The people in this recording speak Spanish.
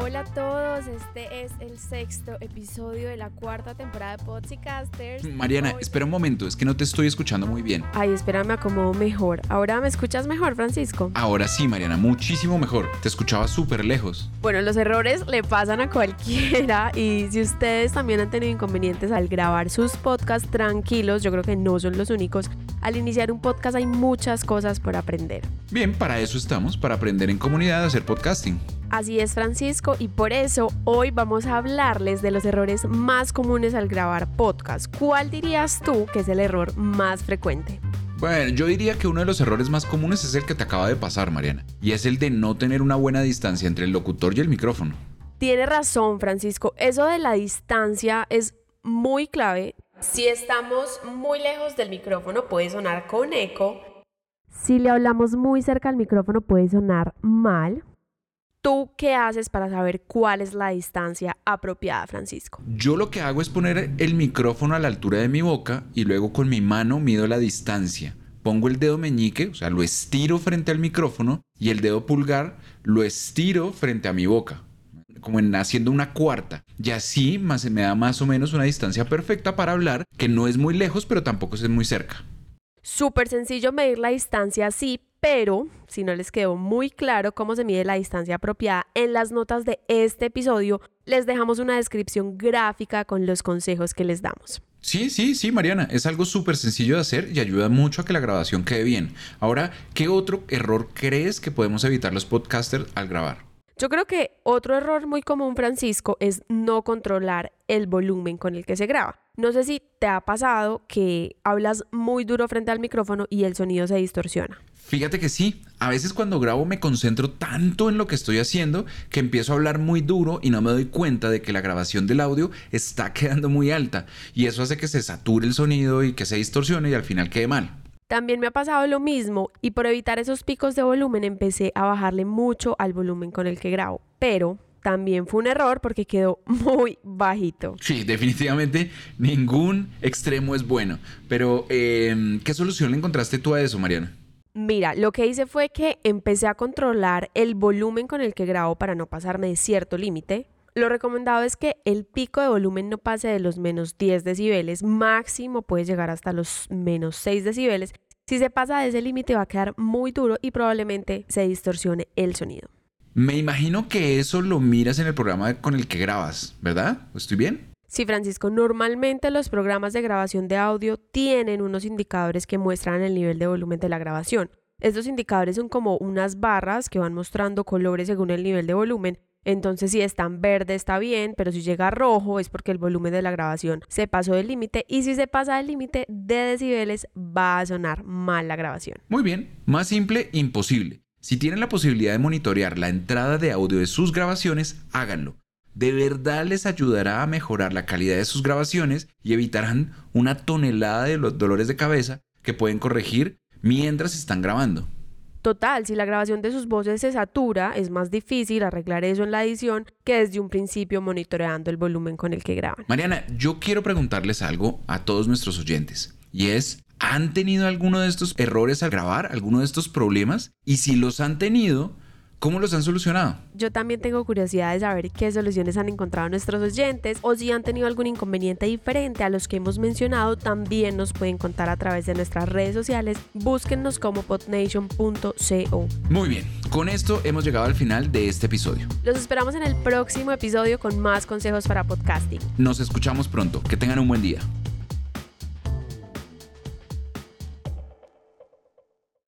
Hola a todos, este es el sexto episodio de la cuarta temporada de Podcasters. Mariana, espera un momento, es que no te estoy escuchando muy bien. Ay, espera, me acomodo mejor. ¿Ahora me escuchas mejor, Francisco? Ahora sí, Mariana, muchísimo mejor. Te escuchaba súper lejos. Bueno, los errores le pasan a cualquiera y si ustedes también han tenido inconvenientes al grabar sus podcasts tranquilos, yo creo que no son los únicos. Al iniciar un podcast hay muchas cosas por aprender. Bien, para eso estamos, para aprender en comunidad a hacer podcasting. Así es Francisco y por eso hoy vamos a hablarles de los errores más comunes al grabar podcast. ¿Cuál dirías tú que es el error más frecuente? Bueno, yo diría que uno de los errores más comunes es el que te acaba de pasar, Mariana, y es el de no tener una buena distancia entre el locutor y el micrófono. Tiene razón, Francisco. Eso de la distancia es muy clave. Si estamos muy lejos del micrófono puede sonar con eco. Si le hablamos muy cerca al micrófono puede sonar mal. ¿Tú qué haces para saber cuál es la distancia apropiada, Francisco? Yo lo que hago es poner el micrófono a la altura de mi boca y luego con mi mano mido la distancia. Pongo el dedo meñique, o sea, lo estiro frente al micrófono y el dedo pulgar lo estiro frente a mi boca, como en haciendo una cuarta. Y así más, me da más o menos una distancia perfecta para hablar, que no es muy lejos, pero tampoco es muy cerca. Súper sencillo medir la distancia así, pero si no les quedó muy claro cómo se mide la distancia apropiada, en las notas de este episodio les dejamos una descripción gráfica con los consejos que les damos. Sí, sí, sí, Mariana, es algo súper sencillo de hacer y ayuda mucho a que la grabación quede bien. Ahora, ¿qué otro error crees que podemos evitar los podcasters al grabar? Yo creo que otro error muy común, Francisco, es no controlar el volumen con el que se graba. No sé si te ha pasado que hablas muy duro frente al micrófono y el sonido se distorsiona. Fíjate que sí, a veces cuando grabo me concentro tanto en lo que estoy haciendo que empiezo a hablar muy duro y no me doy cuenta de que la grabación del audio está quedando muy alta y eso hace que se sature el sonido y que se distorsione y al final quede mal. También me ha pasado lo mismo y por evitar esos picos de volumen empecé a bajarle mucho al volumen con el que grabo, pero también fue un error porque quedó muy bajito. Sí, definitivamente ningún extremo es bueno. Pero, em, ¿qué solución le encontraste tú a eso, Mariana? Mira, lo que hice fue que empecé a controlar el volumen con el que grabo para no pasarme de cierto límite. Lo recomendado es que el pico de volumen no pase de los menos 10 decibeles, máximo puede llegar hasta los menos 6 decibeles. Si se pasa de ese límite va a quedar muy duro y probablemente se distorsione el sonido. Me imagino que eso lo miras en el programa con el que grabas, ¿verdad? ¿Estoy bien? Sí, Francisco, normalmente los programas de grabación de audio tienen unos indicadores que muestran el nivel de volumen de la grabación. Estos indicadores son como unas barras que van mostrando colores según el nivel de volumen. Entonces, si están verde está bien, pero si llega rojo es porque el volumen de la grabación se pasó del límite y si se pasa del límite de decibeles va a sonar mal la grabación. Muy bien, más simple, imposible. Si tienen la posibilidad de monitorear la entrada de audio de sus grabaciones, háganlo de verdad les ayudará a mejorar la calidad de sus grabaciones y evitarán una tonelada de los dolores de cabeza que pueden corregir mientras están grabando. Total, si la grabación de sus voces se satura, es más difícil arreglar eso en la edición que desde un principio monitoreando el volumen con el que graban. Mariana, yo quiero preguntarles algo a todos nuestros oyentes, y es, ¿han tenido alguno de estos errores al grabar, alguno de estos problemas? Y si los han tenido, ¿Cómo los han solucionado? Yo también tengo curiosidad de saber qué soluciones han encontrado nuestros oyentes o si han tenido algún inconveniente diferente a los que hemos mencionado, también nos pueden contar a través de nuestras redes sociales. Búsquennos como potnation.co. Muy bien, con esto hemos llegado al final de este episodio. Los esperamos en el próximo episodio con más consejos para podcasting. Nos escuchamos pronto. Que tengan un buen día.